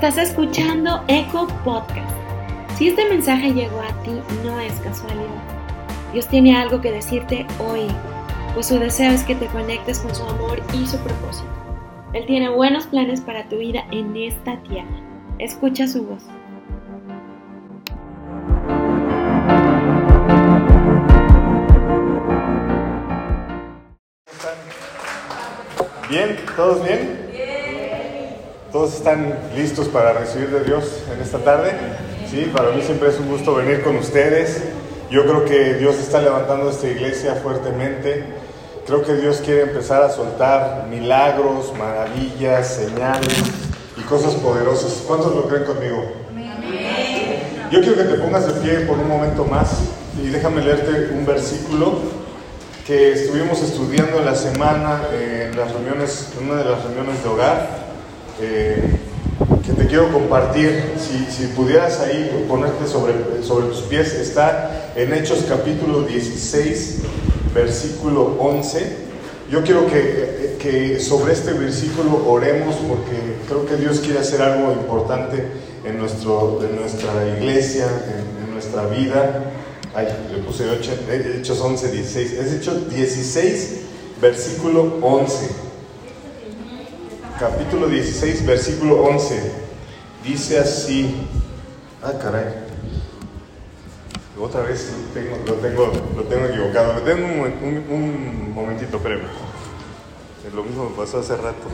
Estás escuchando Eco Podcast. Si este mensaje llegó a ti, no es casualidad. Dios tiene algo que decirte hoy, pues su deseo es que te conectes con su amor y su propósito. Él tiene buenos planes para tu vida en esta tierra. Escucha su voz. ¿Bien? ¿Todos bien? ¿Todos están listos para recibir de Dios en esta tarde? Sí, para mí siempre es un gusto venir con ustedes. Yo creo que Dios está levantando esta iglesia fuertemente. Creo que Dios quiere empezar a soltar milagros, maravillas, señales y cosas poderosas. ¿Cuántos lo creen conmigo? Yo quiero que te pongas de pie por un momento más y déjame leerte un versículo que estuvimos estudiando en la semana en las reuniones, en una de las reuniones de hogar. Eh, que te quiero compartir. Si, pudieras ahí ponerte sobre, sobre tus pies, está en Hechos capítulo 16, versículo 11. Yo quiero que, que, sobre este versículo oremos porque creo que Dios quiere hacer algo importante en, nuestro, en nuestra iglesia, en, nuestra vida. Ay, le puse Hechos 11, 16. Es Hechos 16, versículo 11 capítulo 16, versículo 11. Dice así. Ah, caray. Otra vez tengo, lo, tengo, lo tengo equivocado. Denme un, un, un momentito, espérenme. Lo mismo me pasó hace rato.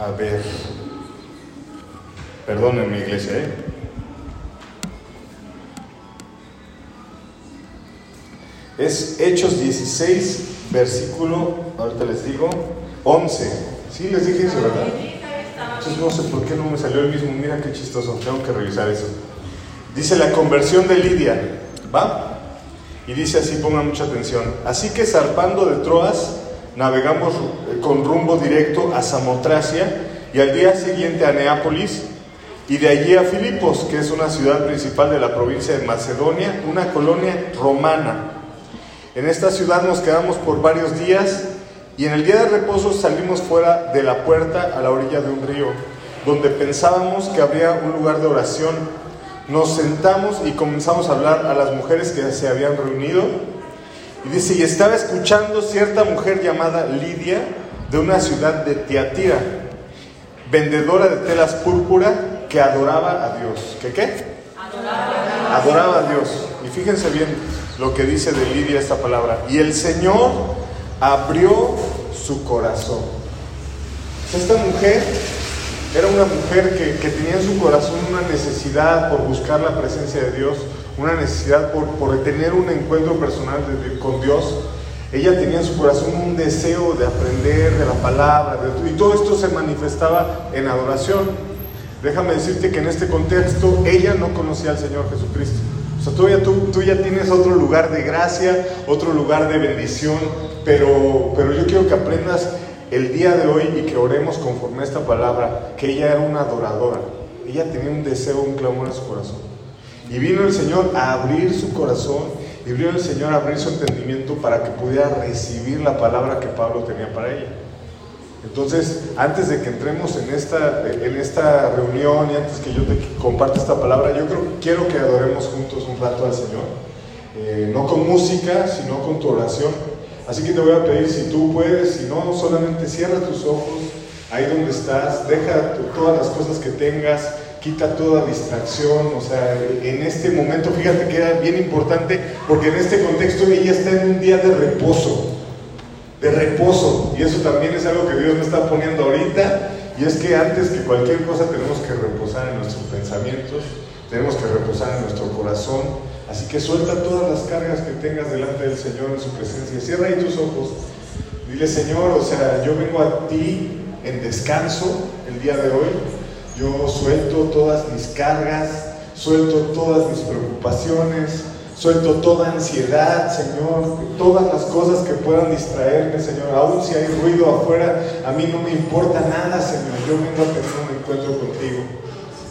A ver. Perdónenme, iglesia, ¿eh? Es Hechos 16, versículo, ahorita les digo, 11. Sí, les dije eso, ¿verdad? Entonces no sé por qué no me salió el mismo. Mira qué chistoso, tengo que revisar eso. Dice la conversión de Lidia, ¿va? Y dice así, pongan mucha atención. Así que zarpando de Troas, navegamos con rumbo directo a Samotracia y al día siguiente a Neápolis y de allí a Filipos, que es una ciudad principal de la provincia de Macedonia, una colonia romana. En esta ciudad nos quedamos por varios días y en el día de reposo salimos fuera de la puerta a la orilla de un río, donde pensábamos que habría un lugar de oración. Nos sentamos y comenzamos a hablar a las mujeres que se habían reunido. Y dice, y estaba escuchando cierta mujer llamada Lidia de una ciudad de Tiatira, vendedora de telas púrpura que adoraba a Dios. ¿Qué qué? Adoraba, adoraba a Dios. Fíjense bien, lo que dice de Lidia esta palabra. Y el Señor abrió su corazón. Esta mujer era una mujer que, que, tenía en su corazón una necesidad por buscar la presencia de Dios, una necesidad por, por tener un encuentro personal con Dios. Ella tenía en su corazón un deseo de aprender de la palabra, y todo esto se manifestaba en adoración. Déjame decirte que en este contexto ella no conocía al Señor Jesucristo. O sea, ya, tú, tú ya tienes otro lugar de gracia, otro lugar de bendición, pero, pero yo quiero que aprendas el día de hoy y que oremos conforme a esta palabra, que ella era una adoradora. Ella tenía un deseo, un clamor en su corazón. Y vino el Señor a abrir su corazón y vino el Señor a abrir su entendimiento para que pudiera recibir la palabra que Pablo tenía para ella. Entonces, antes de que entremos en esta, en esta reunión y antes que yo te comparte esta palabra, yo creo, quiero que adoremos juntos un rato al Señor. Eh, no con música, sino con tu oración. Así que te voy a pedir, si tú puedes, si no, solamente cierra tus ojos ahí donde estás, deja todas las cosas que tengas, quita toda distracción, o sea, en este momento, fíjate que era bien importante, porque en este contexto ella está en un día de reposo de reposo. Y eso también es algo que Dios me está poniendo ahorita. Y es que antes que cualquier cosa tenemos que reposar en nuestros pensamientos, tenemos que reposar en nuestro corazón. Así que suelta todas las cargas que tengas delante del Señor en su presencia. Cierra ahí tus ojos. Dile, Señor, o sea, yo vengo a ti en descanso el día de hoy. Yo suelto todas mis cargas, suelto todas mis preocupaciones, Suelto toda ansiedad, Señor, todas las cosas que puedan distraerme, Señor. Aún si hay ruido afuera, a mí no me importa nada, Señor. Yo vengo a tener un encuentro contigo.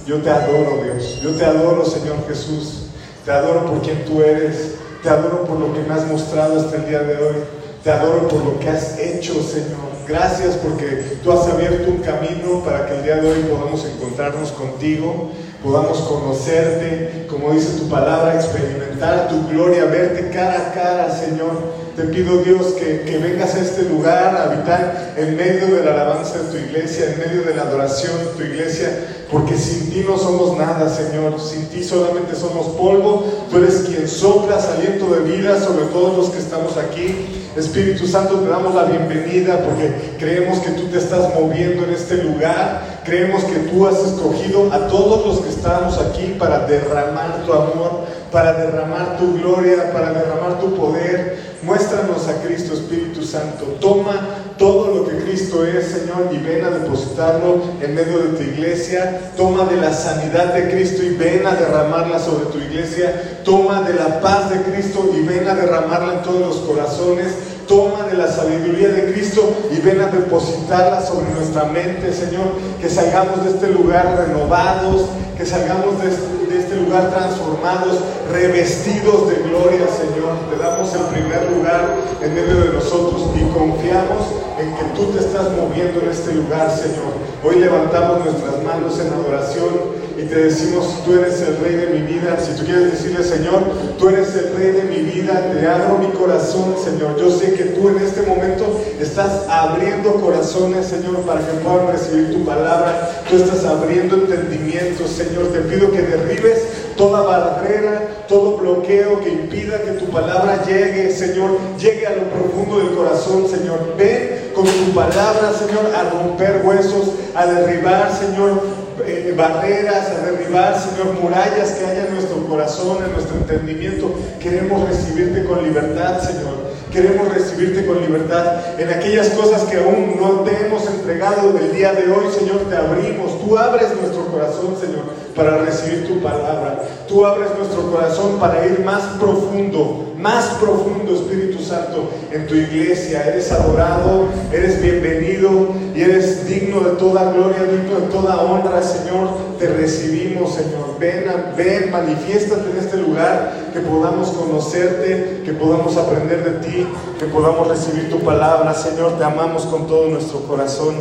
Yo te adoro, Dios. Yo te adoro, Señor Jesús. Te adoro por quien tú eres. Te adoro por lo que me has mostrado hasta el día de hoy. Te adoro por lo que has hecho, Señor. Gracias porque tú has abierto un camino para que el día de hoy podamos encontrarnos contigo, podamos conocerte, como dice tu palabra, experimentar tu gloria, verte cara a cara, Señor. Te pido Dios que, que, vengas a este lugar a habitar en medio de la alabanza de tu iglesia, en medio de la adoración de tu iglesia, porque sin ti no somos nada, Señor. Sin ti solamente somos polvo. Tú eres quien sopla aliento de vida sobre todos los que estamos aquí. Espíritu Santo, te damos la bienvenida porque creemos que tú te estás moviendo en este lugar. Creemos que tú has escogido a todos los que estamos aquí para derramar tu amor, para derramar tu gloria, para derramar tu poder. Muéstranos a Cristo, Espíritu Santo. Toma todo lo que Cristo es, Señor, y ven a depositarlo en medio de tu iglesia. Toma de la sanidad de Cristo y ven a derramarla sobre tu iglesia. Toma de la paz de Cristo y ven a derramarla en todos los corazones. Toma de la sabiduría de Cristo y ven a depositarla sobre nuestra mente, Señor. Que salgamos de este lugar renovados, que salgamos de este de este lugar transformados, revestidos de gloria, Señor. Te damos el primer lugar en medio de nosotros y confiamos en que tú te estás moviendo en este lugar, Señor. Hoy levantamos nuestras manos en adoración y te decimos, tú eres el rey de mi vida. Si tú quieres decirle, Señor, tú eres el rey de mi vida, te abro mi corazón, Señor. Yo sé que tú en este momento estás abriendo corazones, Señor, para que puedan recibir tu palabra. Tú estás abriendo entendimiento, Señor. Te pido que derribes toda barrera, todo bloqueo que impida que tu palabra llegue, Señor, llegue a lo profundo del corazón, Señor. Ven con tu palabra, Señor, a romper huesos, a derribar, Señor, eh, barreras, a derribar, Señor, murallas que haya en nuestro corazón, en nuestro entendimiento. Queremos recibirte con libertad, Señor. Queremos recibirte con libertad en aquellas cosas que aún no te hemos entregado del día de hoy, Señor. Te abrimos. Tú abres nuestro corazón, Señor, para recibir tu palabra. Tú abres nuestro corazón para ir más profundo, más profundo, Espíritu Santo, en tu iglesia. Eres adorado, eres bienvenido y eres digno de toda gloria, digno de toda honra, Señor. Te recibimos, Señor. Ven, ven, manifiéstate en este lugar, que podamos conocerte, que podamos aprender de ti que podamos recibir tu palabra, Señor. Te amamos con todo nuestro corazón.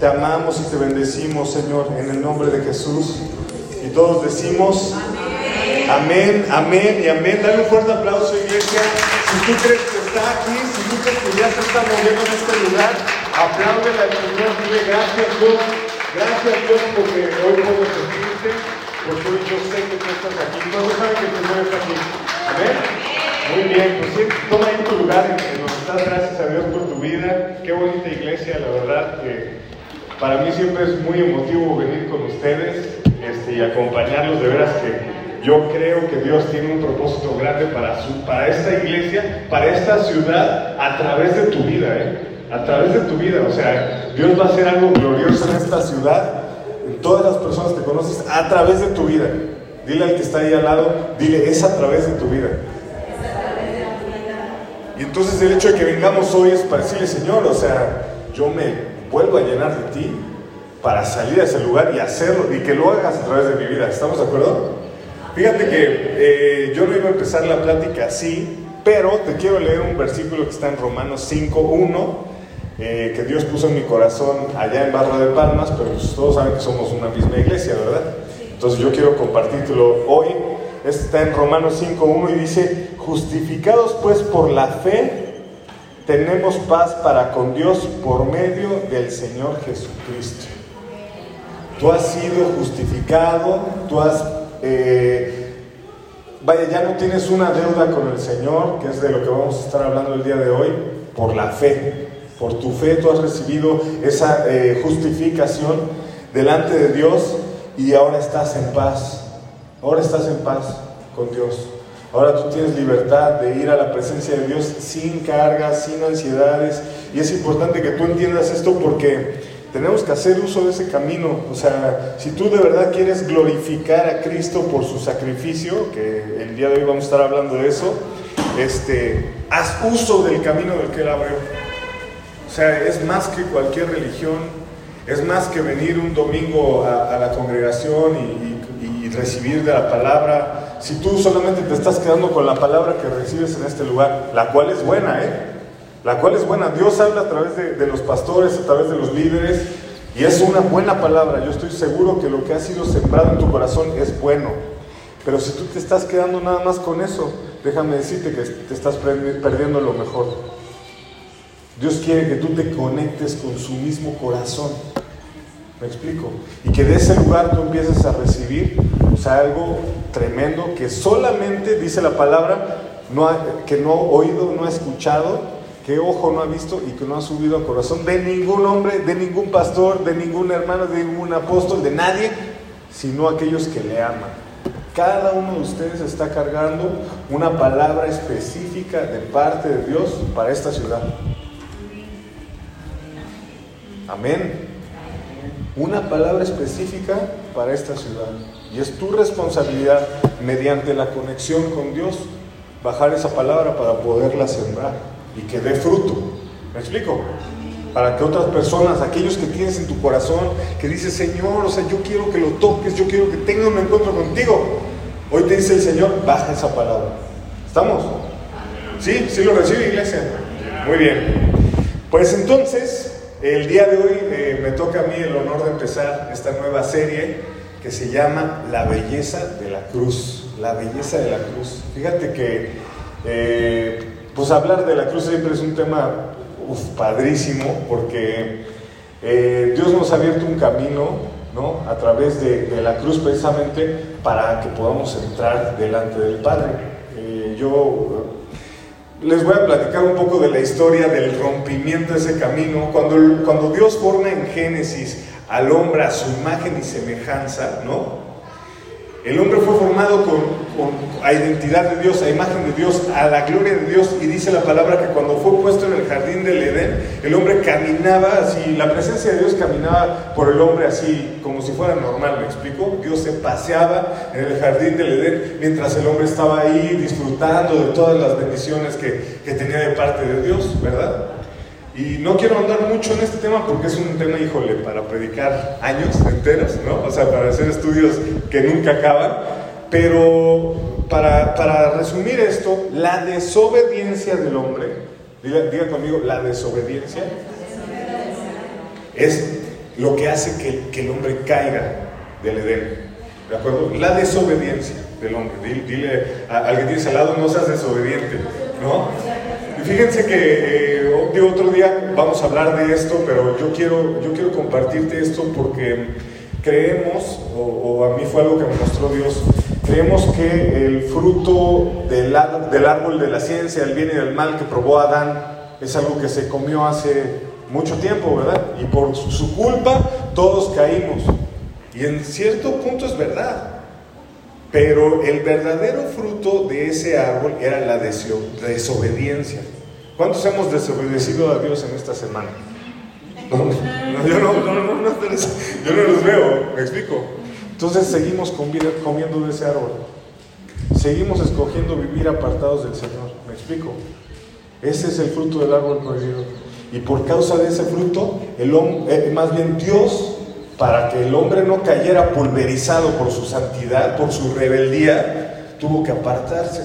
Te amamos y te bendecimos, Señor, en el nombre de Jesús. Y todos decimos amén, amén y amén. Dale un fuerte aplauso, iglesia. Si tú crees que está aquí, si tú crees que ya se está moviendo en este lugar, apláudele al Señor. Dile gracias, Dios. Gracias, Dios, porque hoy puedo sentirte. Porque hoy yo sé que tú estás aquí. Todos saben que Señor está aquí. Amén. Muy bien, pues sí, toma ahí tu lugar en, donde estás, gracias a Dios por tu vida. Qué bonita iglesia, la verdad que para mí siempre es muy emotivo venir con ustedes este, y acompañarlos. De veras que yo creo que Dios tiene un propósito grande para, su, para esta iglesia, para esta ciudad, a través de tu vida, ¿eh? A través de tu vida. O sea, Dios va a hacer algo glorioso en esta ciudad, en todas las personas que conoces, a través de tu vida. Dile al que está ahí al lado, dile, es a través de tu vida. Y entonces el hecho de que vengamos hoy es para decirle, Señor, o sea, yo me vuelvo a llenar de ti para salir a ese lugar y hacerlo y que lo hagas a través de mi vida. ¿Estamos de acuerdo? Fíjate que eh, yo no iba a empezar la plática así, pero te quiero leer un versículo que está en Romanos 5.1, eh, que Dios puso en mi corazón allá en Barra de Palmas, pero pues todos saben que somos una misma iglesia, ¿verdad? Entonces yo quiero compartírtelo hoy. Está en Romanos 5.1 y dice, Justificados pues por la fe, tenemos paz para con Dios por medio del Señor Jesucristo. Tú has sido justificado, tú has... Eh, vaya, ya no tienes una deuda con el Señor, que es de lo que vamos a estar hablando el día de hoy, por la fe. Por tu fe tú has recibido esa eh, justificación delante de Dios y ahora estás en paz. Ahora estás en paz con Dios. Ahora tú tienes libertad de ir a la presencia de Dios sin cargas, sin ansiedades. Y es importante que tú entiendas esto porque tenemos que hacer uso de ese camino. O sea, si tú de verdad quieres glorificar a Cristo por su sacrificio, que el día de hoy vamos a estar hablando de eso, este, haz uso del camino del que Él abrió. O sea, es más que cualquier religión, es más que venir un domingo a, la congregación y recibir de la palabra si tú solamente te estás quedando con la palabra que recibes en este lugar, la cual es buena, ¿eh? La cual es buena. Dios habla a través de, de los pastores, a través de los líderes, y es una buena palabra. Yo estoy seguro que lo que ha sido sembrado en tu corazón es bueno. Pero si tú te estás quedando nada más con eso, déjame decirte que te estás perdiendo lo mejor. Dios quiere que tú te conectes con su mismo corazón. ¿Me explico? Y que de ese lugar tú empieces a recibir algo tremendo que solamente dice la palabra que no ha oído, no ha escuchado, que ojo no ha visto y que no ha subido al corazón de ningún hombre, de ningún pastor, de ningún hermano, de ningún apóstol, de nadie, sino aquellos que le aman. Cada uno de ustedes está cargando una palabra específica de parte de Dios para esta ciudad. Amén. Una palabra específica para esta ciudad. Y es tu responsabilidad, mediante la conexión con Dios, bajar esa palabra para poderla sembrar y que dé fruto. ¿Me explico? Para que otras personas, aquellos que tienes en tu corazón, que dices, Señor, o sea, yo quiero que lo toques, yo quiero que tenga un encuentro contigo. Hoy te dice el Señor, baja esa palabra. ¿Estamos? ¿Sí? ¿Sí lo recibe iglesia? Muy bien. Pues entonces, el día de hoy eh, me toca a mí el honor de empezar esta nueva serie que se llama La belleza de la cruz. La belleza de la cruz. Fíjate que, eh, pues hablar de la cruz siempre es un tema padrísimo porque eh, Dios nos ha abierto un camino ¿no? a través de, la cruz precisamente para que podamos entrar delante del Padre. yo les voy a platicar un poco de la historia del rompimiento de ese camino. Cuando, cuando Dios forma en Génesis al hombre a su imagen y semejanza, ¿no? El hombre fue formado con, a identidad de Dios, a imagen de Dios, a la gloria de Dios. Y dice la palabra que cuando fue puesto en el jardín del Edén, el hombre caminaba así, la presencia de Dios caminaba por el hombre así, como si fuera normal, ¿me explico? Dios se paseaba en el jardín del Edén mientras el hombre estaba ahí disfrutando de todas las bendiciones que, que tenía de parte de Dios, ¿verdad? Y no quiero andar mucho en este tema porque es un tema, híjole, para predicar años enteros, ¿no? O sea, para hacer estudios que nunca acaban. Pero para, para resumir esto, la desobediencia del hombre, diga, conmigo, la desobediencia es lo que hace que, el hombre caiga del Edén. ¿De acuerdo? La desobediencia del hombre. Dile, a alguien dice al lado, no seas desobediente, ¿no? fíjense que eh, otro día vamos a hablar de esto, pero yo quiero, yo quiero compartirte esto porque creemos, o, a mí fue algo que me mostró Dios, creemos que el fruto del, del árbol de la ciencia, del bien y del mal que probó Adán, es algo que se comió hace mucho tiempo, ¿verdad? Y por su culpa todos caímos. Y en cierto punto es verdad. Pero el verdadero fruto de ese árbol era la desobediencia. ¿Cuántos hemos desobedecido a Dios en esta semana? yo, no, yo no los veo, me explico. Entonces seguimos comiendo de ese árbol. Seguimos escogiendo vivir apartados del Señor, me explico. Ese es el fruto del árbol prohibido. Y por causa de ese fruto, el hombre, eh, más bien Dios para que el hombre no cayera pulverizado por su santidad, por su rebeldía, tuvo que apartarse.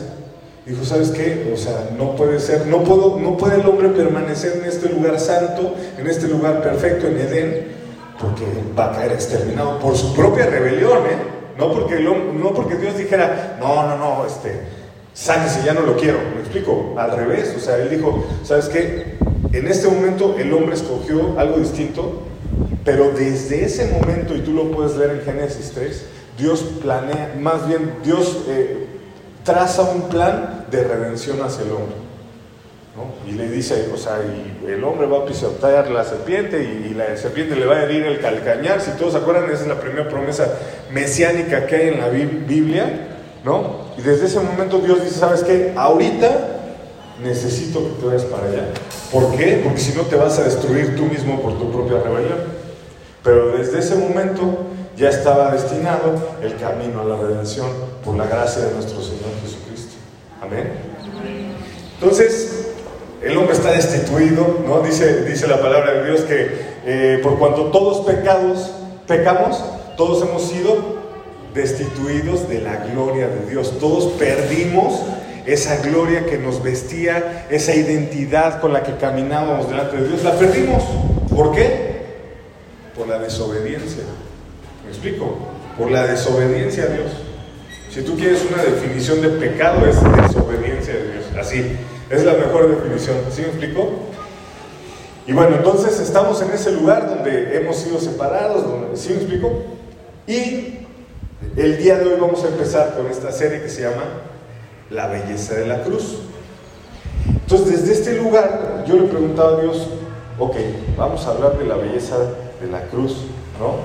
Dijo, ¿sabes qué? O sea, no puede ser, no, puedo, no puede el hombre permanecer en este lugar santo, en este lugar perfecto, en Edén, porque va a caer exterminado por su propia rebelión, ¿eh? No porque, el, no porque Dios dijera, no, no, no, este, sáquese, ya no lo quiero. ¿Me explico? Al revés, o sea, él dijo, ¿sabes qué? En este momento el hombre escogió algo distinto pero desde ese momento, y tú lo puedes leer en Génesis 3, Dios planea, más bien Dios eh, traza un plan de redención hacia el hombre. Y le dice, o sea, y el hombre va a pisotear la serpiente y, la serpiente le va a herir el calcañar. Si todos se acuerdan, esa es la primera promesa mesiánica que hay en la Biblia. ¿no? Y desde ese momento Dios dice, ¿sabes qué? Ahorita necesito que te vayas para allá. ¿Por qué? Porque si no te vas a destruir tú mismo por tu propia rebelión. Pero desde ese momento ya estaba destinado el camino a la redención por la gracia de nuestro Señor Jesucristo. Amén. Entonces, el hombre está destituido, ¿no? Dice, dice la palabra de Dios que eh, por cuanto todos pecados, pecamos, todos hemos sido destituidos de la gloria de Dios. Todos perdimos esa gloria que nos vestía, esa identidad con la que caminábamos delante de Dios. La perdimos. ¿Por qué? Por la desobediencia. ¿Me explico? Por la desobediencia a Dios. Si tú quieres una definición de pecado es desobediencia a Dios. Así. Es la mejor definición. ¿Sí me explico? Y bueno, entonces estamos en ese lugar donde hemos sido separados, ¿sí me explico? Y el día de hoy vamos a empezar con esta serie que se llama La belleza de la cruz. Entonces, desde este lugar, yo le preguntaba a Dios, ok, vamos a hablar de la belleza de la cruz, ¿no?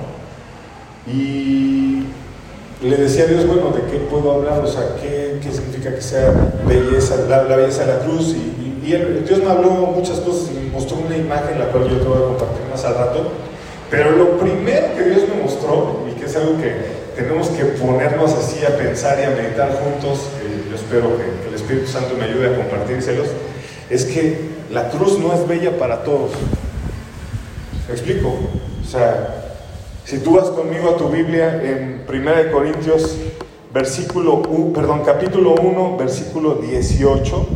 Y le decía a Dios, bueno, ¿de qué puedo hablar? O sea, ¿qué, significa que sea belleza, la, belleza de la cruz? Y, Dios me habló muchas cosas y me mostró una imagen, la cual yo te voy a compartir más al rato. Pero lo primero que Dios me mostró, y que es algo que tenemos que ponernos así a pensar y a meditar juntos, yo espero que, que el Espíritu Santo me ayude a compartírselos, es que la cruz no es bella para todos. ¿Me explico? O sea, si tú vas conmigo a tu Biblia en 1 Corintios, versículo, perdón, capítulo 1, versículo 18.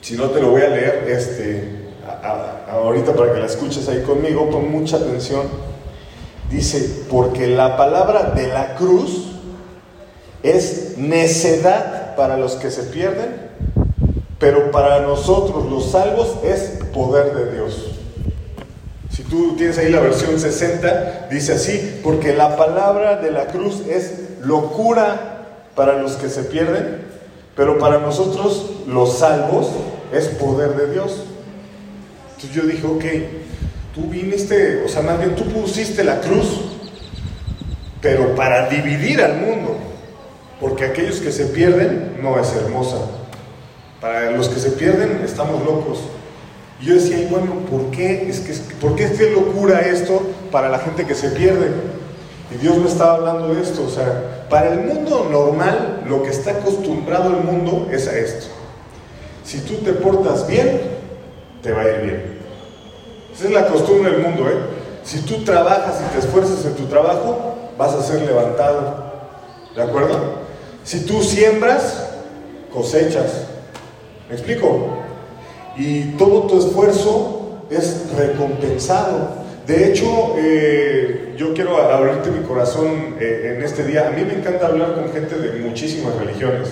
Si no te lo voy a leer, este, ahorita para que la escuches ahí conmigo, con mucha atención. Dice, porque la palabra de la cruz es necedad para los que se pierden, pero para nosotros los salvos es poder de Dios. Si tú tienes ahí la versión 60, dice así, porque la palabra de la cruz es locura para los que se pierden, pero para nosotros los salvos es poder de Dios. Entonces yo dije, ok, tú viniste, o sea, más bien tú pusiste la cruz, pero para dividir al mundo, porque aquellos que se pierden no es hermosa. Para los que se pierden estamos locos. Y yo decía, bueno, ¿por qué? Es que, ¿Por qué es locura esto para la gente que se pierde? Y Dios me estaba hablando de esto. O sea, para el mundo normal, lo que está acostumbrado el mundo es a esto. Si tú te portas bien, te va a ir bien. Esa es la costumbre del mundo, ¿eh? Si tú trabajas y te esfuerzas en tu trabajo, vas a ser levantado. ¿De acuerdo? Si tú siembras, cosechas. ¿Me explico? Y todo tu esfuerzo es recompensado. De hecho, eh, yo quiero abrirte mi corazón eh, en este día. A mí me encanta hablar con gente de muchísimas religiones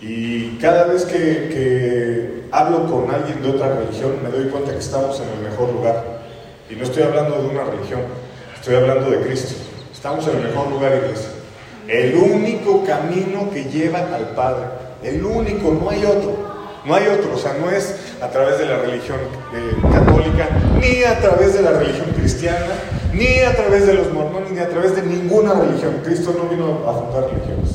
y cada vez que, hablo con alguien de otra religión me doy cuenta que estamos en el mejor lugar. Y no estoy hablando de una religión, estoy hablando de Cristo. Estamos en el mejor lugar, iglesia. El único camino que lleva al Padre. El único, no hay otro. No hay otro, o sea, no es a través de la religión eh, católica, ni a través de la religión cristiana, ni a través de los mormones, ni a través de ninguna religión. Cristo no vino a fundar religiones.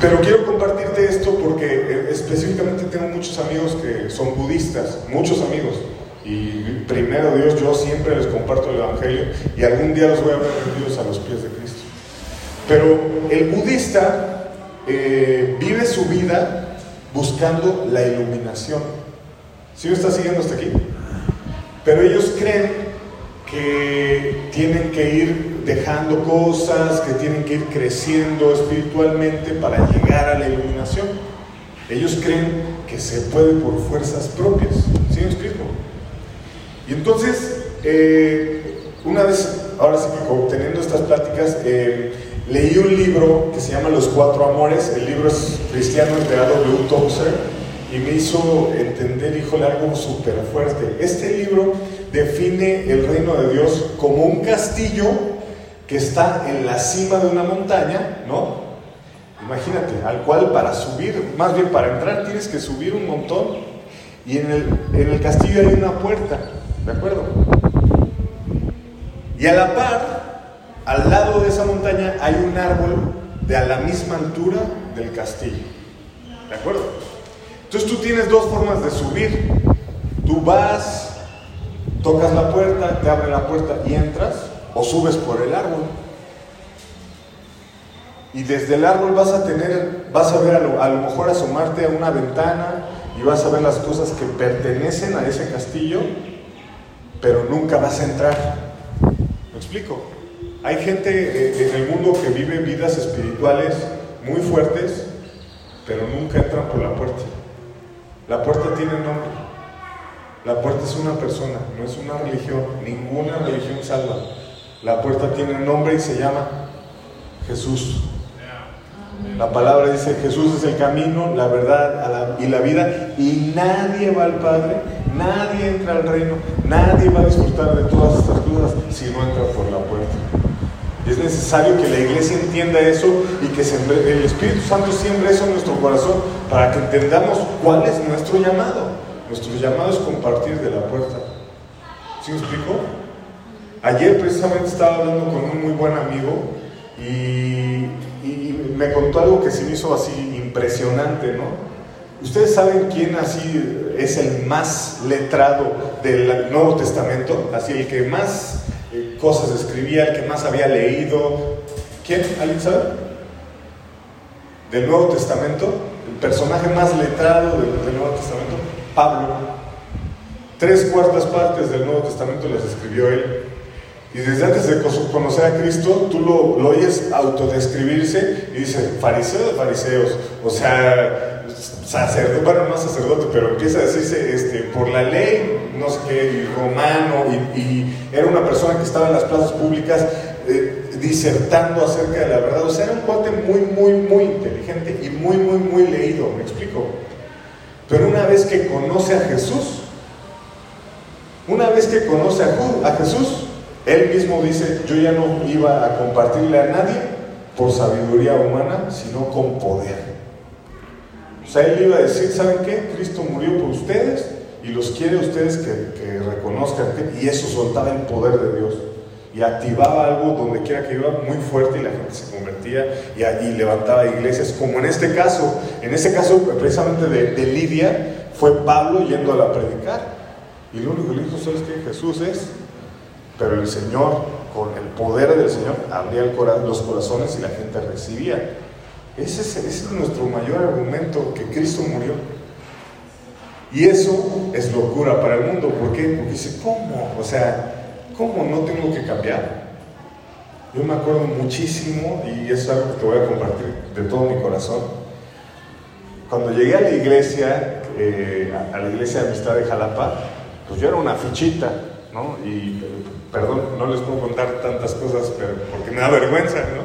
Pero quiero compartirte esto porque eh, específicamente tengo muchos amigos que son budistas, muchos amigos. Y primero Dios, yo siempre les comparto el Evangelio y algún día los voy a ver rendidos a los pies de Cristo. Pero el budista eh, vive su vida buscando la iluminación. ¿Sí me está siguiendo hasta aquí? Pero ellos creen que tienen que ir dejando cosas, que tienen que ir creciendo espiritualmente para llegar a la iluminación. Ellos creen que se puede por fuerzas propias. ¿Sí me explico? Y entonces, eh, una vez, ahora sí que teniendo estas pláticas, eh, leí un libro que se llama Los Cuatro Amores, el libro es cristiano de A.W. Tozer, y me hizo entender, híjole, algo súper fuerte. Este libro define el reino de Dios como un castillo que está en la cima de una montaña, ¿no? Imagínate, al cual para subir, más bien para entrar tienes que subir un montón y en el, en el castillo hay una puerta, ¿de acuerdo? Y a la par al lado de esa montaña hay un árbol de a la misma altura del castillo. ¿De acuerdo? Entonces tú tienes dos formas de subir. Tú vas, tocas la puerta, te abre la puerta y entras, o subes por el árbol. Y desde el árbol vas a tener, vas a ver a lo, a lo mejor asomarte a una ventana y vas a ver las cosas que pertenecen a ese castillo, pero nunca vas a entrar. ¿Me explico? Hay gente eh, en el mundo que vive vidas espirituales muy fuertes, pero nunca entran por la puerta. La puerta tiene nombre. La puerta es una persona, no es una religión. Ninguna religión salva. La puerta tiene nombre y se llama Jesús. La palabra dice, Jesús es el camino, la verdad y la vida, y nadie va al Padre, nadie entra al reino, nadie va a disfrutar de todas estas cosas si no entra por la puerta. Es necesario que la iglesia entienda eso y que el Espíritu Santo siembre eso en nuestro corazón para que entendamos cuál es nuestro llamado. Nuestro llamado es compartir de la puerta. ¿Sí me explico? Ayer precisamente estaba hablando con un muy buen amigo y, me contó algo que se me hizo así impresionante, ¿no? Ustedes saben quién así es el más letrado del Nuevo Testamento, así el que más cosas escribía, el que más había leído. ¿Quién? ¿Alguien sabe? Del Nuevo Testamento, el personaje más letrado del, Nuevo Testamento, Pablo. Tres cuartas partes del Nuevo Testamento las escribió él. Y desde antes de conocer a Cristo, tú lo, lo oyes autodescribirse y dice, fariseo de fariseos. O sea, sacerdote, bueno, no sacerdote, pero empieza a decirse este, por la ley, no sé qué, romano, y, era una persona que estaba en las plazas públicas eh, disertando acerca de la verdad. O sea, era un cuate muy, muy, muy inteligente y muy, muy, muy leído, me explico. Pero una vez que conoce a Jesús, una vez que conoce a, a Jesús, él mismo dice, yo ya no iba a compartirle a nadie por sabiduría humana, sino con poder. O sea, él iba a decir, ¿saben qué? Cristo murió por ustedes y los quiere ustedes que, reconozcan. y eso soltaba el poder de Dios. Y activaba algo donde quiera que iba muy fuerte y la gente se convertía y, levantaba iglesias, como en este caso. En este caso, precisamente de, Lidia, fue Pablo yendo a predicar. Y lo único que le dijo, ¿sabes qué? Jesús es. Pero el Señor, con el poder del Señor, abría los corazones y la gente recibía. Ese es, nuestro mayor argumento, que Cristo murió. Y eso es locura para el mundo. ¿Por qué? Porque dice, ¿cómo? O sea, ¿cómo no tengo que cambiar? Yo me acuerdo muchísimo, y es algo que te voy a compartir de todo mi corazón. Cuando llegué a la iglesia, eh, a la iglesia de Amistad de Jalapa, pues yo era una fichita, ¿no? Y perdón, no les puedo contar tantas cosas pero, porque me da vergüenza, ¿no?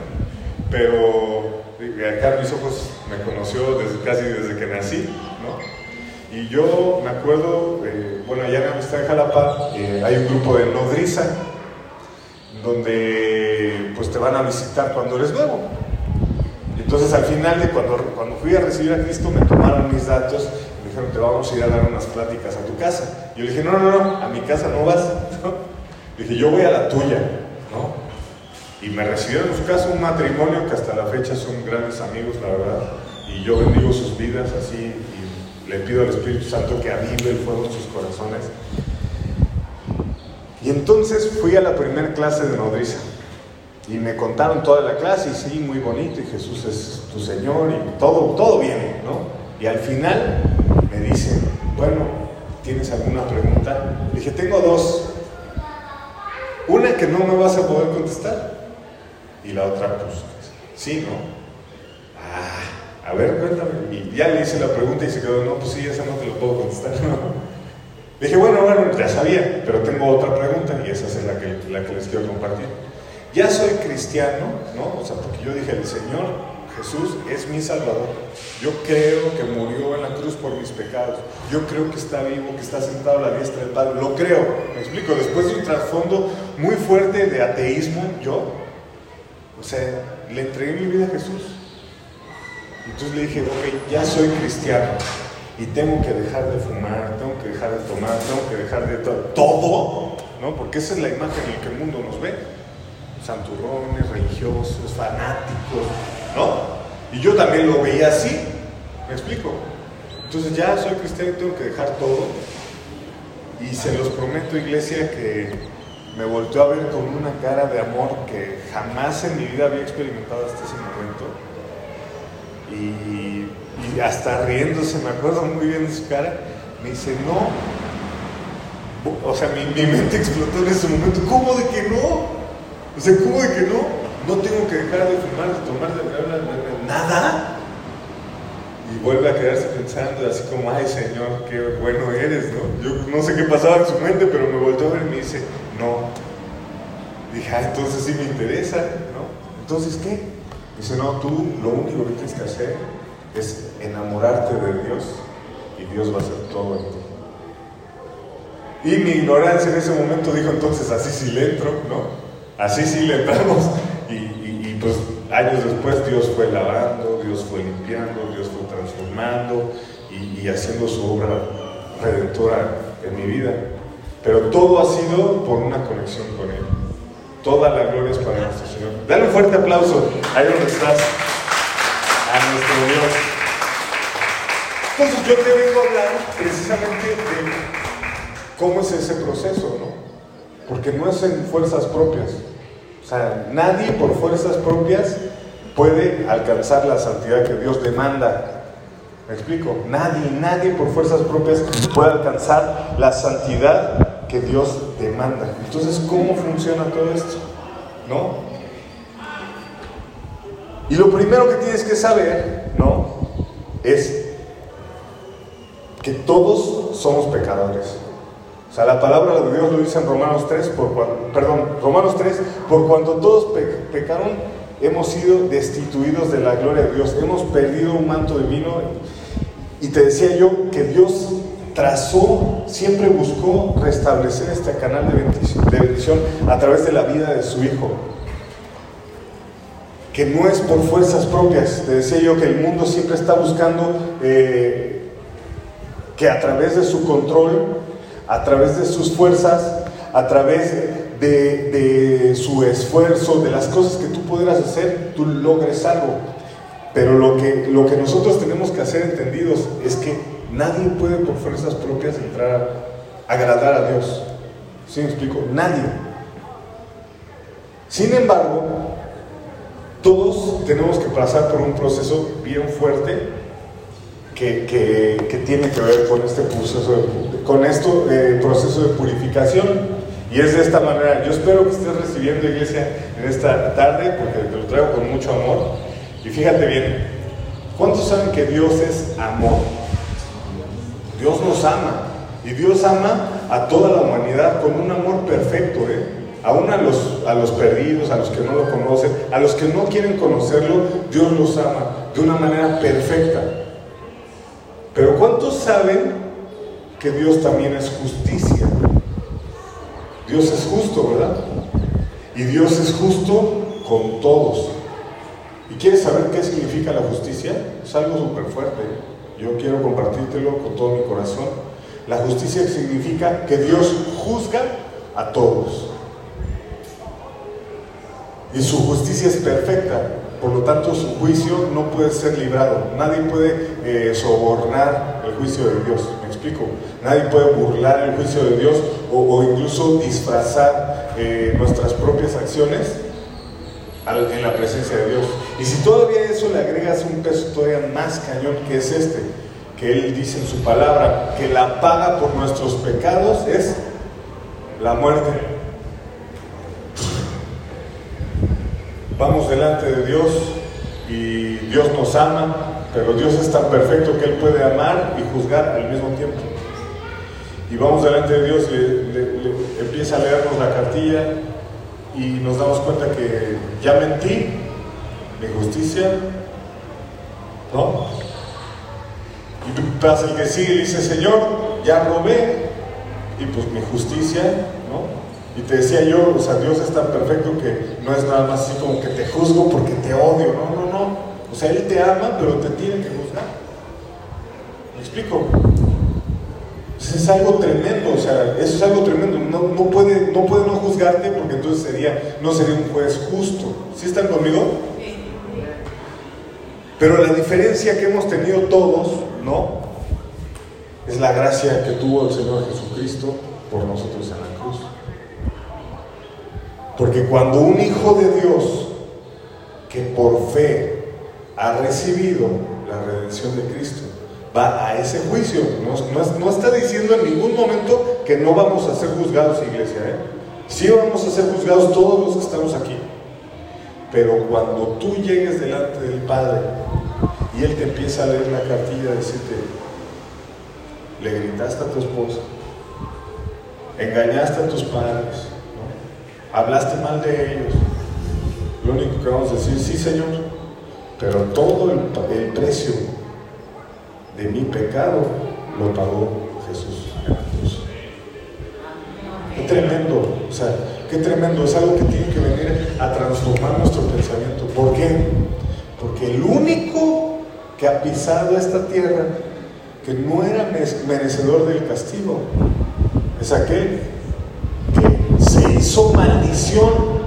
Pero acá mis ojos me conoció desde, casi desde que nací, ¿no? Y yo me acuerdo, eh, bueno, allá en Amistad Jalapa eh, hay un grupo de nodriza, donde pues te van a visitar cuando eres nuevo. Entonces al final de cuando, cuando fui a recibir a Cristo me tomaron mis datos y me dijeron, te vamos a ir a dar unas pláticas a tu casa. Y yo le dije, no, no, no, a mi casa no vas. dije, yo voy a la tuya, ¿no? Y me recibieron en su casa un matrimonio que hasta la fecha son grandes amigos, la verdad. Y yo bendigo sus vidas así y le pido al Espíritu Santo que avive el fuego en sus corazones. Y entonces fui a la primera clase de nodriza. Y me contaron toda la clase y sí, muy bonito, y Jesús es tu Señor y todo, todo viene, ¿no? Y al final me dicen, bueno, ¿tienes alguna pregunta? Le dije, tengo dos. Una que no me vas a poder contestar y la otra, pues, sí, ¿no? Ah, a ver, cuéntame. Y ya le hice la pregunta y se quedó, no, pues sí, esa no te lo puedo contestar. Dije, bueno, bueno, ya sabía, pero tengo otra pregunta y esa es la que, la que les quiero compartir. Ya soy cristiano, ¿no? O sea, porque yo dije, el Señor Jesús es mi Salvador. Yo creo que murió en la cruz por mis pecados. Yo creo que está vivo, que está sentado a la diestra del Padre. Lo creo. Me explico. Después de un trasfondo muy fuerte de ateísmo, yo o sea, le entregué mi vida a Jesús. Entonces le dije, ok, ya soy cristiano y tengo que dejar de fumar, tengo que dejar de tomar, tengo que dejar de todo, ¿no? Porque esa es la imagen en la que el mundo nos ve. Santurrones, religiosos, fanáticos, ¿no? Y yo también lo veía así, ¿me explico? Entonces ya soy cristiano y tengo que dejar todo. Y se los prometo, iglesia, que me volteó a ver con una cara de amor que jamás en mi vida había experimentado hasta ese momento. Y, hasta riéndose, me acuerdo muy bien de su cara, me dice, no. O sea, mi, mente explotó en ese momento, ¿cómo de que no? O sea, ¿cómo de que no? No tengo que dejar de fumar, de tomar, de beber, nada. Y vuelve a quedarse pensando así como, ay Señor, qué bueno eres, ¿no? Yo no sé qué pasaba en su mente, pero me volteó a ver y me dice, no. Dije, ah, entonces sí me interesa, ¿no? Entonces, ¿qué? Dice, no, tú lo único que tienes que hacer es enamorarte de Dios y Dios va a hacer todo en ti. Y mi ignorancia en ese momento dijo, entonces así sí le entro, ¿no? Así sí le entramos. Y, pues años después Dios fue lavando, Dios fue limpiando, Dios fue transformando y, y haciendo su obra redentora en mi vida. Pero todo ha sido por una conexión con Él. Toda la gloria es para nuestro Señor. Dale un fuerte aplauso ahí donde estás a nuestro Dios. Entonces yo te vengo a hablar precisamente de cómo es ese proceso, ¿no? Porque no es en fuerzas propias. O sea, nadie por fuerzas propias puede alcanzar la santidad que Dios demanda. ¿Me explico? Nadie, nadie por fuerzas propias puede alcanzar la santidad que Dios demanda. Entonces, ¿cómo funciona todo esto? ¿No? Y lo primero que tienes que saber, ¿no? Es que todos somos pecadores. O sea, la palabra de Dios lo dice en Romanos 3, por perdón, Romanos 3, por cuanto todos pecaron, hemos sido destituidos de la gloria de Dios, hemos perdido un manto divino. Y te decía yo que Dios trazó, siempre buscó restablecer este canal de bendición a través de la vida de su Hijo que no es por fuerzas propias. Te decía yo que el mundo siempre está buscando eh, que a través de su control, a través de sus fuerzas, a través de, su esfuerzo, de las cosas que tú pudieras hacer, tú logres algo. Pero lo que, lo que nosotros tenemos que hacer entendidos es que nadie puede por fuerzas propias entrar a agradar a Dios. ¿Sí me explico? Nadie. Sin embargo, todos tenemos que pasar por un proceso bien fuerte que, tiene que ver con este proceso de, con esto, eh, proceso de purificación. Y es de esta manera. Yo espero que estés recibiendo iglesia en esta tarde porque te lo traigo con mucho amor. Y fíjate bien, ¿cuántos saben que Dios es amor? Dios nos ama. Y Dios ama a toda la humanidad con un amor perfecto. ¿eh? aún a los, a los perdidos, a los que no lo conocen, a los que no quieren conocerlo, Dios los ama de una manera perfecta. Pero ¿cuántos saben que Dios también es justicia? Dios es justo, ¿verdad? Y Dios es justo con todos. ¿Y quieres saber qué significa la justicia? Es algo súper fuerte. Yo quiero compartírtelo con todo mi corazón. La justicia significa que Dios juzga a todos y su justicia es perfecta, por lo tanto su juicio no puede ser librado. Nadie puede eh, sobornar el juicio de Dios, me explico. Nadie puede burlar el juicio de Dios o, incluso disfrazar eh, nuestras propias acciones en la presencia de Dios. Y si todavía eso le agregas un peso todavía más cañón que es este, que Él dice en su palabra, que la paga por nuestros pecados es la muerte. vamos delante de Dios y Dios nos ama, pero Dios es tan perfecto que Él puede amar y juzgar al mismo tiempo. Y vamos delante de Dios, le, empieza a leernos la cartilla y nos damos cuenta que ya mentí, mi justicia, ¿no? Y pasa el que sigue dice, Señor, ya robé, y pues mi justicia, ¿no? Y te decía yo, o sea, Dios es tan perfecto que no es nada más así como que te juzgo porque te odio. No, no, no. O sea, Él te ama, pero te tiene que juzgar. ¿Me explico? Es algo tremendo, o sea, eso es algo tremendo. No, puede, no puede no juzgarte porque entonces sería, no sería un juez justo. ¿Sí están conmigo? Pero la diferencia que hemos tenido todos, ¿no? Es la gracia que tuvo el Señor Jesucristo por nosotros en la cruz. Porque cuando un hijo de Dios que por fe ha recibido la redención de Cristo va a ese juicio, no, está diciendo en ningún momento que no vamos a ser juzgados, iglesia. ¿eh? Sí vamos a ser juzgados todos los que estamos aquí. Pero cuando tú llegues delante del Padre y Él te empieza a leer la cartilla, decirte, le gritaste a tu esposa, engañaste a tus padres, hablaste mal de ellos, lo único que vamos a decir, sí Señor, pero todo el, el precio de mi pecado lo pagó Jesús en. Qué tremendo, o sea, qué tremendo, es algo que tiene que venir a transformar nuestro pensamiento. ¿Por qué? Porque el único que ha pisado esta tierra, que no era merecedor del castigo, es aquel que se hizo maldición.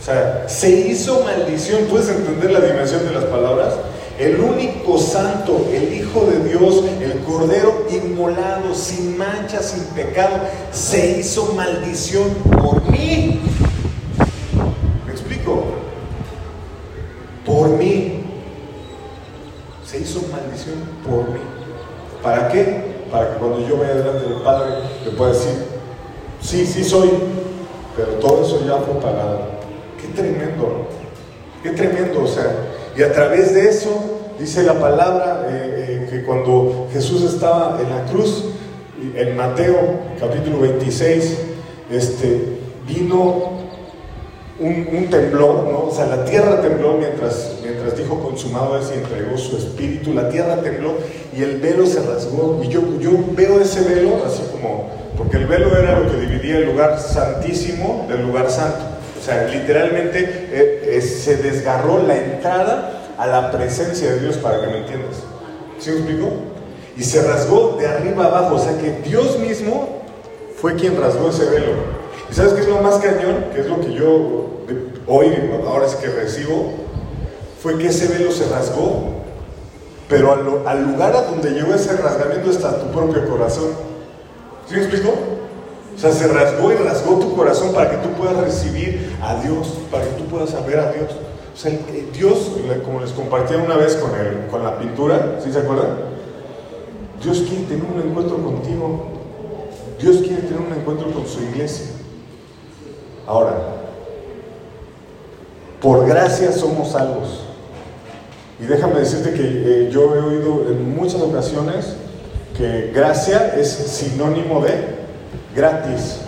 O sea, se hizo maldición. ¿Puedes entender la dimensión de las palabras? El único santo, el Hijo de Dios, el Cordero inmolado, sin mancha, sin pecado, se hizo maldición por mí. ¿Me explico? Por mí. Se hizo maldición por mí. ¿Para qué? Para que cuando yo vaya delante del Padre le pueda decir, sí, sí soy, pero todo eso ya fue pagado. Qué tremendo, qué tremendo, o sea, y a través de eso, dice la palabra eh, eh, que cuando Jesús estaba en la cruz, en Mateo capítulo 26, este, vino un, temblor, ¿no? O sea, la tierra tembló mientras, mientras dijo consumado es y entregó su espíritu, la tierra tembló y el velo se rasgó. Y yo, yo veo ese velo así como, porque el velo era lo que dividía el lugar santísimo del lugar santo. O sea, literalmente eh, se desgarró la entrada a la presencia de Dios para que me entiendas. ¿Sí me explico? Y se rasgó de arriba abajo, o sea que Dios mismo fue quien rasgó ese velo. ¿Y sabes qué es lo más cañón? Que es lo que yo hoy, ahora es que recibo, fue que ese velo se rasgó, pero al, lugar a donde llegó ese rasgamiento está tu propio corazón. ¿Sí me explico? O sea, se rasgó y rasgó tu corazón para que tú puedas recibir a Dios, para que tú puedas saber a Dios. O sea, Dios, como les compartí una vez con, el, con la pintura, ¿sí se acuerdan? Dios quiere tener un encuentro contigo. Dios quiere tener un encuentro con su iglesia. Ahora, por gracia somos salvos. Y déjame decirte que eh, yo he oído en muchas ocasiones que gracia es sinónimo de gratis.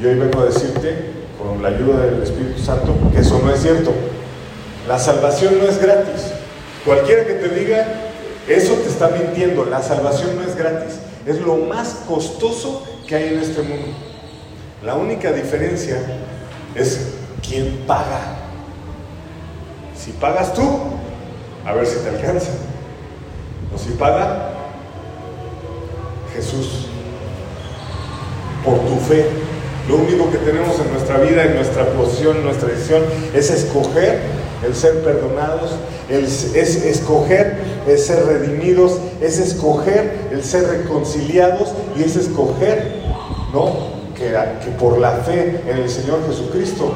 Y hoy vengo a decirte, con la ayuda del Espíritu Santo, que eso no es cierto. La salvación no es gratis. Cualquiera que te diga eso te está mintiendo. La salvación no es gratis. Es lo más costoso que hay en este mundo. La única diferencia es quién paga. Si pagas tú, a ver si te alcanza. O si paga Jesús por tu fe. Lo único que tenemos en nuestra vida, en nuestra posición, en nuestra decisión, es escoger el ser perdonados, es escoger el ser redimidos, es escoger el ser reconciliados y es escoger, ¿no? Que, que por la fe en el Señor Jesucristo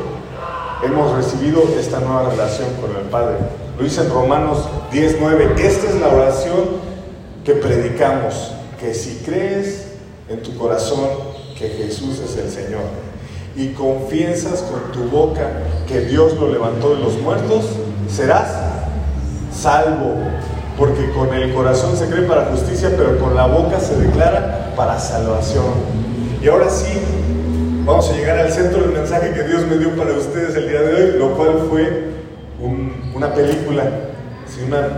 hemos recibido esta nueva relación con el Padre. Lo dice en Romanos 19, esta es la oración que predicamos, que si crees en tu corazón que Jesús es el Señor y confiesas con tu boca que Dios lo levantó de los muertos, serás salvo. Porque con el corazón se cree para justicia, pero con la boca se declara para salvación. Y ahora sí, vamos a llegar al centro del mensaje que Dios me dio para ustedes el día de hoy, lo cual fue una película, una,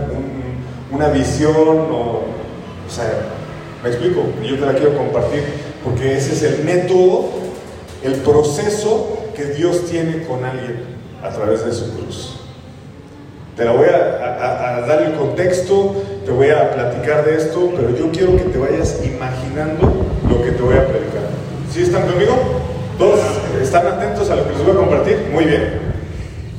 una visión, o, o sea, me explico, yo te la quiero compartir, porque ese es el método el proceso que Dios tiene con alguien a través de su cruz. Te la voy a, dar el contexto, te voy a platicar de esto, pero yo quiero que te vayas imaginando lo que te voy a predicar. ¿Sí están conmigo? ¿Todos están atentos a lo que les voy a compartir? Muy bien.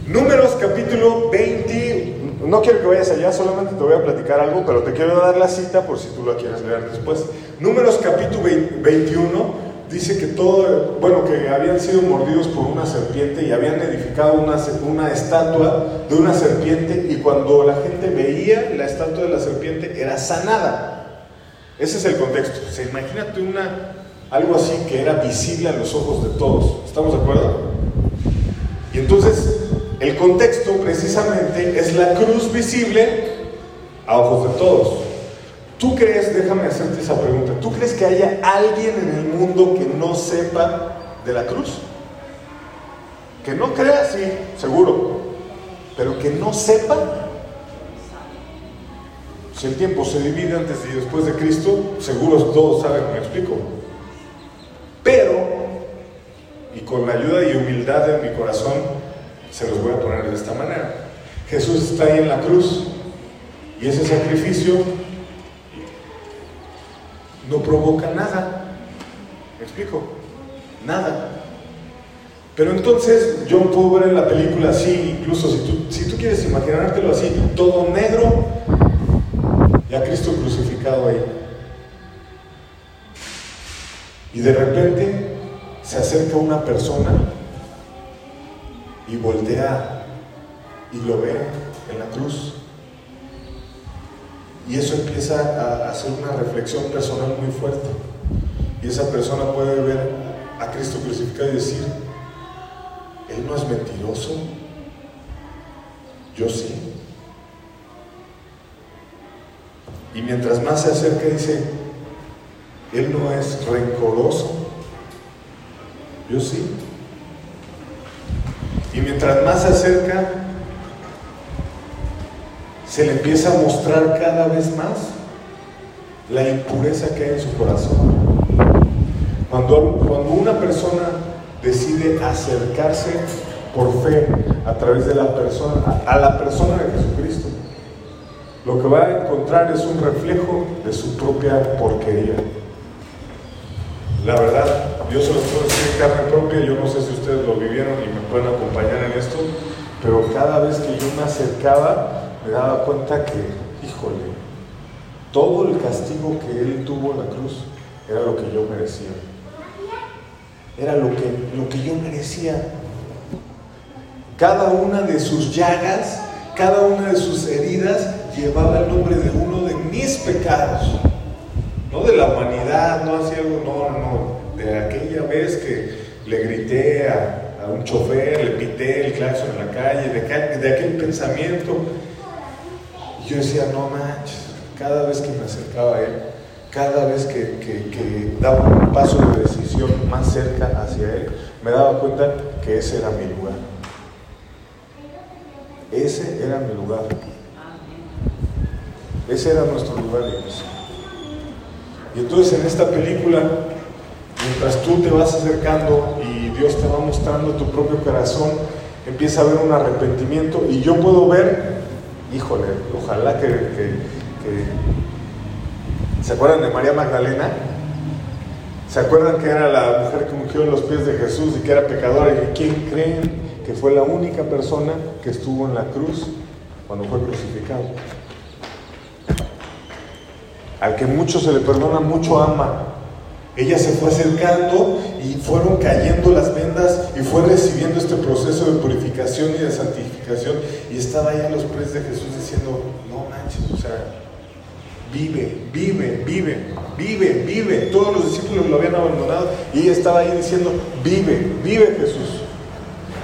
Números capítulo 20. No quiero que vayas allá, solamente te voy a platicar algo, pero te quiero dar la cita por si tú la quieres leer después. Números capítulo 21 dice que todo, bueno, que habían sido mordidos por una serpiente y habían edificado una, una estatua de una serpiente y cuando la gente veía la estatua de la serpiente era sanada. Ese es el contexto. O imagínate una, algo así que era visible a los ojos de todos. ¿Estamos de acuerdo? Y entonces el contexto precisamente es la cruz visible a ojos de todos. ¿Tú crees, déjame hacerte esa pregunta, ¿tú crees que haya alguien en el mundo que no sepa de la cruz? Que no crea, sí, seguro, pero que no sepa. Si el tiempo se divide antes y después de Cristo, seguro todos saben, me explico. Pero, y con la ayuda y humildad de mi corazón, se los voy a poner de esta manera. Jesús está ahí en la cruz y ese sacrificio no provoca nada. ¿Me explico? Nada. Pero entonces yo puedo ver en la película así, incluso si tú, si tú quieres imaginártelo así, todo negro y a Cristo crucificado ahí. Y de repente se acerca una persona y voltea y lo ve en la cruz. Y eso empieza a hacer una reflexión personal muy fuerte. Y esa persona puede ver a Cristo crucificado y decir, Él no es mentiroso, yo sí. Y mientras más se acerca dice, Él no es rencoroso, yo sí. Y mientras más se acerca, se le empieza a mostrar cada vez más la impureza que hay en su corazón. Cuando, cuando una persona decide acercarse por fe a través de la persona, a, la persona de Jesucristo, lo que va a encontrar es un reflejo de su propia porquería. La verdad, yo se los puedo en carne propia, yo no sé si ustedes lo vivieron y me pueden acompañar en esto, pero cada vez que yo me acercaba, me daba cuenta que, híjole, todo el castigo que él tuvo en la cruz era lo que yo merecía. Era lo que, lo que yo merecía. Cada una de sus llagas, cada una de sus heridas llevaba el nombre de uno de mis pecados. No de la humanidad, no hacía algo, no, no. De aquella vez que le grité a, a un chofer, le pité el claxon en la calle, de de aquel pensamiento. Yo decía, no manches, cada vez que me acercaba a él, cada vez que, daba un paso de decisión más cerca hacia Él, me daba cuenta que ese era mi lugar. Ese era mi lugar. Ese era nuestro lugar, iglesia. Y entonces en esta película, mientras tú te vas acercando y Dios te va mostrando tu propio corazón, empieza a haber un arrepentimiento y yo puedo ver, híjole, ojalá que, ¿Se acuerdan de María Magdalena? ¿Se acuerdan que era la mujer que ungió los pies de Jesús y que era pecadora? ¿Y quién creen que fue la única persona que estuvo en la cruz cuando fue crucificado? Al que mucho se le perdona, mucho ama. Ella se fue acercando y fueron cayendo las vendas y fue recibiendo este proceso de purificación y de santificación. Y estaba ahí a los pies de Jesús diciendo, no manches, o sea, vive, vive, vive, vive, vive. Todos los discípulos lo habían abandonado y ella estaba ahí diciendo, vive, vive Jesús.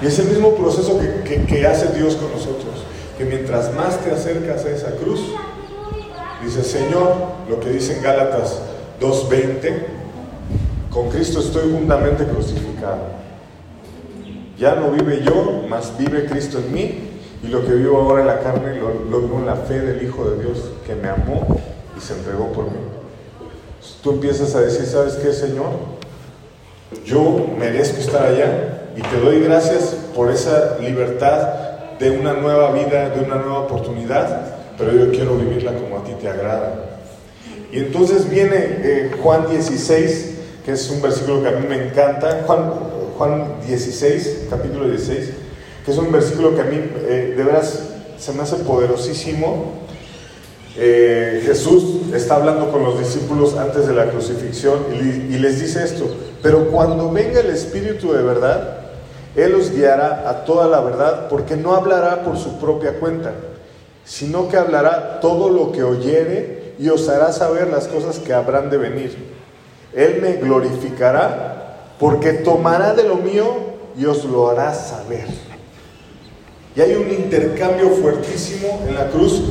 Y es el mismo proceso que, que, hace Dios con nosotros, que mientras más te acercas a esa cruz, dice Señor, lo que dice en Gálatas 2.20, con Cristo estoy juntamente crucificado. Ya no vive yo, mas vive Cristo en mí, y lo que vivo ahora en la carne lo, vivo en la fe del Hijo de Dios que me amó y se entregó por mí. Tú empiezas a decir, ¿sabes qué, Señor? Yo merezco estar allá y te doy gracias por esa libertad de una nueva vida, de una nueva oportunidad, pero yo quiero vivirla como a ti te agrada. Y entonces viene eh, Juan 16, que es un versículo que a mí me encanta, Juan, Juan 16, capítulo 16, que es un versículo que a mí eh, de veras se me hace poderosísimo eh, Jesús está hablando con los discípulos antes de la crucifixión y, y, les dice esto, pero cuando venga el Espíritu de verdad, Él os guiará a toda la verdad, porque no hablará por su propia cuenta, sino que hablará todo lo que oyere y os hará saber las cosas que habrán de venir. Él me glorificará porque tomará de lo mío y os lo hará saber. Y hay un intercambio fuertísimo en la cruz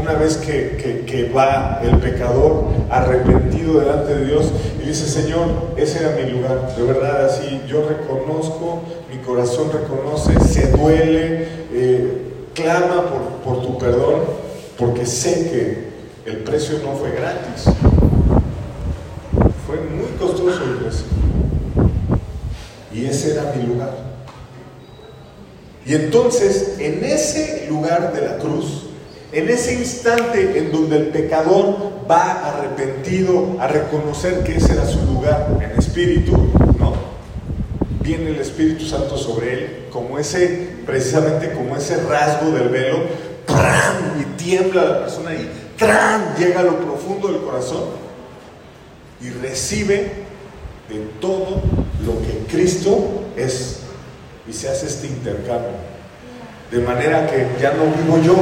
una vez que, va el pecador arrepentido delante de Dios y dice, Señor, ese era mi lugar, de verdad así, yo reconozco, mi corazón reconoce, se duele, eh, clama por, por tu perdón, porque sé que el precio no fue gratis, Y ese era mi lugar. Y entonces, en ese lugar de la cruz, en ese instante en donde el pecador va arrepentido a reconocer que ese era su lugar en espíritu, ¿no? Viene el Espíritu Santo sobre él, como ese, precisamente como ese rasgo del velo, ¡pram! y tiembla la persona y ¡tran! llega a lo profundo del corazón y recibe de todo lo que Cristo es y se hace este intercambio. De manera que ya no vivo yo,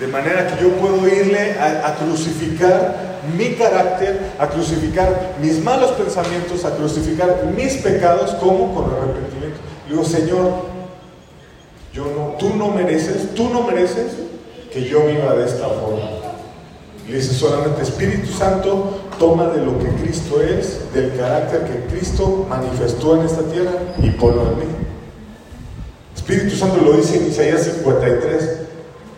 de manera que yo puedo irle a, crucificar mi carácter, a crucificar mis malos pensamientos, a crucificar mis pecados, como con arrepentimiento. Digo, Señor, yo no, tú no mereces, tú no mereces que yo viva de esta forma. Y dice solamente Espíritu Santo, toma de lo que Cristo es, del carácter que Cristo manifestó en esta tierra y ponlo en mí. Espíritu Santo lo dice en Isaías 53,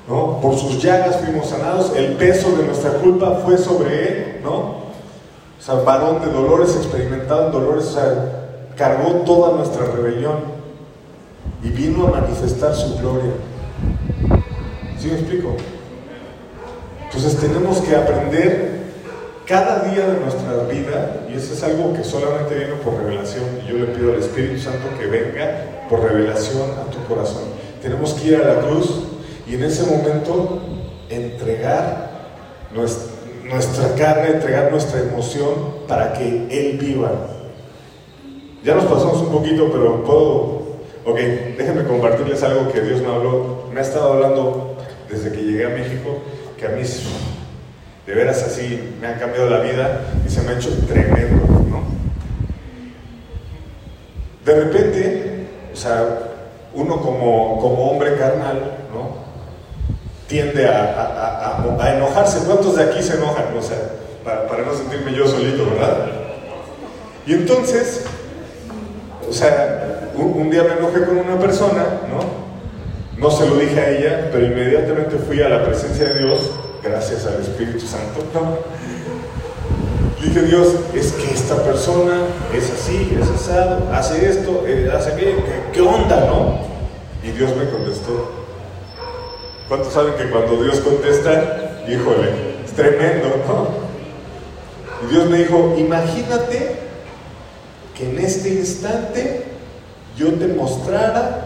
¿no? Por sus llagas fuimos sanados, el peso de nuestra culpa fue sobre él, ¿no? O sea, varón de dolores, experimentado dolores, o sea, cargó toda nuestra rebelión y vino a manifestar su gloria. ¿Sí me explico? Entonces tenemos que aprender cada día de nuestra vida, y eso es algo que solamente viene por revelación, y yo le pido al Espíritu Santo que venga por revelación a tu corazón. Tenemos que ir a la cruz y en ese momento entregar nuestra, carne, entregar nuestra emoción para que Él viva. Ya nos pasamos un poquito, pero puedo... Ok, déjenme compartirles algo que Dios me habló, me ha estado hablando desde que llegué a México, que a mí de veras así me ha cambiado la vida y se me ha hecho tremendo, ¿no? De repente, o sea, uno como, como hombre carnal, ¿no? Tiende a, enojarse. ¿Cuántos de aquí se enojan? O sea, para, no sentirme yo solito, ¿verdad? Y entonces, o sea, un, un día me enojé con una persona, ¿no? No se lo dije a ella, pero inmediatamente fui a la presencia de Dios gracias al Espíritu Santo. Dije, Dios, es que esta persona es así, es asado, hace esto, eh, hace aquello, ¿qué, onda, no? Y Dios me contestó. ¿Cuántos saben que cuando Dios contesta, híjole, es tremendo, ¿no? Y Dios me dijo, imagínate que en este instante yo te mostrara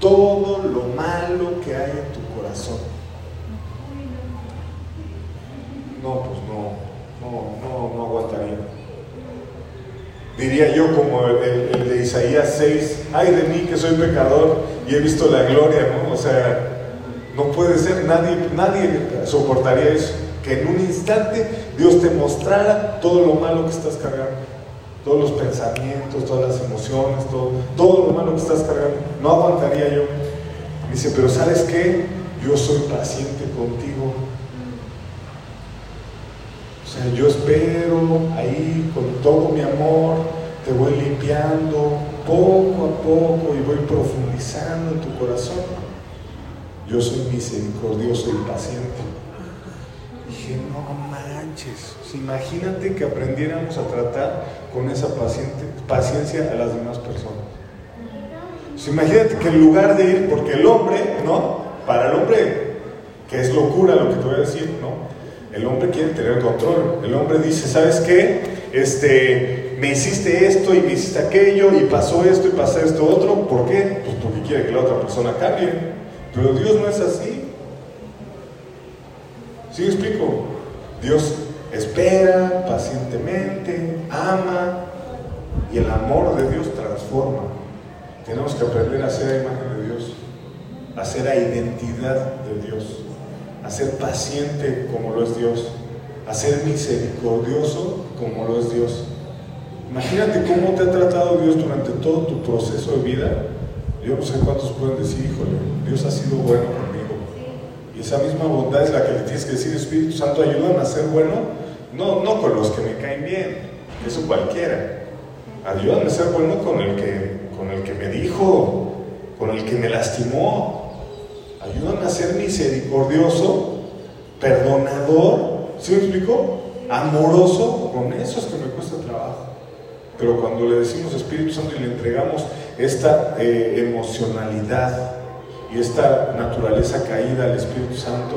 todo lo malo que hay en tu corazón. no, pues no, no, no, aguantaría. Diría yo como el, de Isaías 6, ay de mí que soy pecador y he visto la gloria, ¿no? O sea, no puede ser, nadie, nadie soportaría eso. Que en un instante Dios te mostrara todo lo malo que estás cargando, todos los pensamientos, todas las emociones, todo, todo lo malo que estás cargando. No aguantaría yo. Dice, pero ¿sabes qué? Yo soy paciente contigo o sea, yo espero ahí con todo mi amor, te voy limpiando poco a poco y voy profundizando en tu corazón. Yo soy misericordioso y paciente. Dije, no manches, imagínate que aprendiéramos a tratar con esa paciencia a las demás personas. imagínate que en lugar de ir, porque el hombre, ¿no? Para el hombre, que es locura lo que te voy a decir, ¿no? El hombre quiere tener control. El hombre dice, ¿sabes qué? Este, me hiciste esto y me hiciste aquello y pasó esto y pasó esto otro. ¿Por qué? Pues porque quiere que la otra persona cambie. Pero Dios no es así. ¿Sí explico? Dios espera pacientemente, ama y el amor de Dios transforma. Tenemos que aprender a ser a imagen de Dios, a ser a identidad de Dios a ser paciente como lo es Dios, a ser misericordioso como lo es Dios. Imagínate cómo te ha tratado Dios durante todo tu proceso de vida. Yo no sé cuántos pueden decir, híjole, Dios ha sido bueno. Esa misma bondad es la que le tienes que decir, Espíritu Santo, ayúdame a ser bueno, no, no con los que me caen bien, eso cualquiera. Ayúdame a ser bueno con el que, con el que me dijo, con el que me lastimó. Ayúdame a ser misericordioso, perdonador, ¿sí me explico? Amoroso, con eso es que me cuesta trabajo. Pero cuando le decimos Espíritu Santo y le entregamos esta eh, emocionalidad y esta naturaleza caída al Espíritu Santo,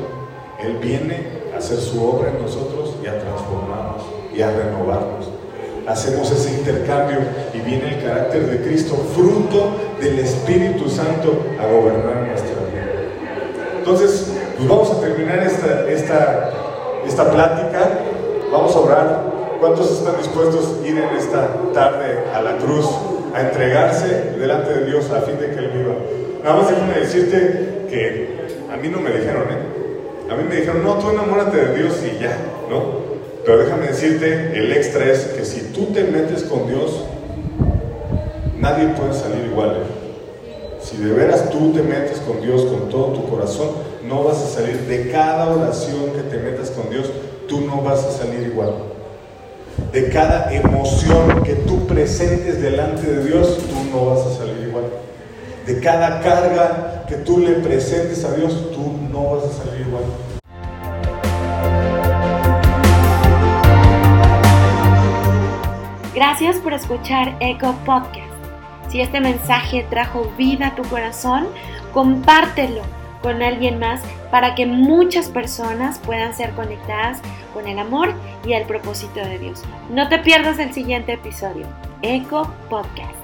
Él viene a hacer su obra en nosotros y a transformarnos y a renovarnos. Hacemos ese intercambio y viene el carácter de Cristo, fruto del Espíritu Santo, a gobernar nuestra vida. Entonces, pues vamos a terminar esta, esta, esta plática, vamos a orar ¿Cuántos están dispuestos a ir en esta tarde a la cruz, a entregarse delante de Dios a fin de que Él viva? Nada más déjame decirte que a mí no me dijeron, ¿eh? A mí me dijeron, no, tú enamórate de Dios y ya, ¿no? Pero déjame decirte, el extra es que si tú te metes con Dios, nadie puede salir igual. ¿eh? Si de veras tú te metes con Dios con todo tu corazón, no vas a salir de cada oración que te metas con Dios, tú no vas a salir igual de cada emoción que tú presentes delante de Dios, tú no vas a salir. De cada carga que tú le presentes a Dios, tú no vas a salir igual. Gracias por escuchar Eco Podcast. Si este mensaje trajo vida a tu corazón, compártelo con alguien más para que muchas personas puedan ser conectadas con el amor y el propósito de Dios. No te pierdas el siguiente episodio, Eco Podcast.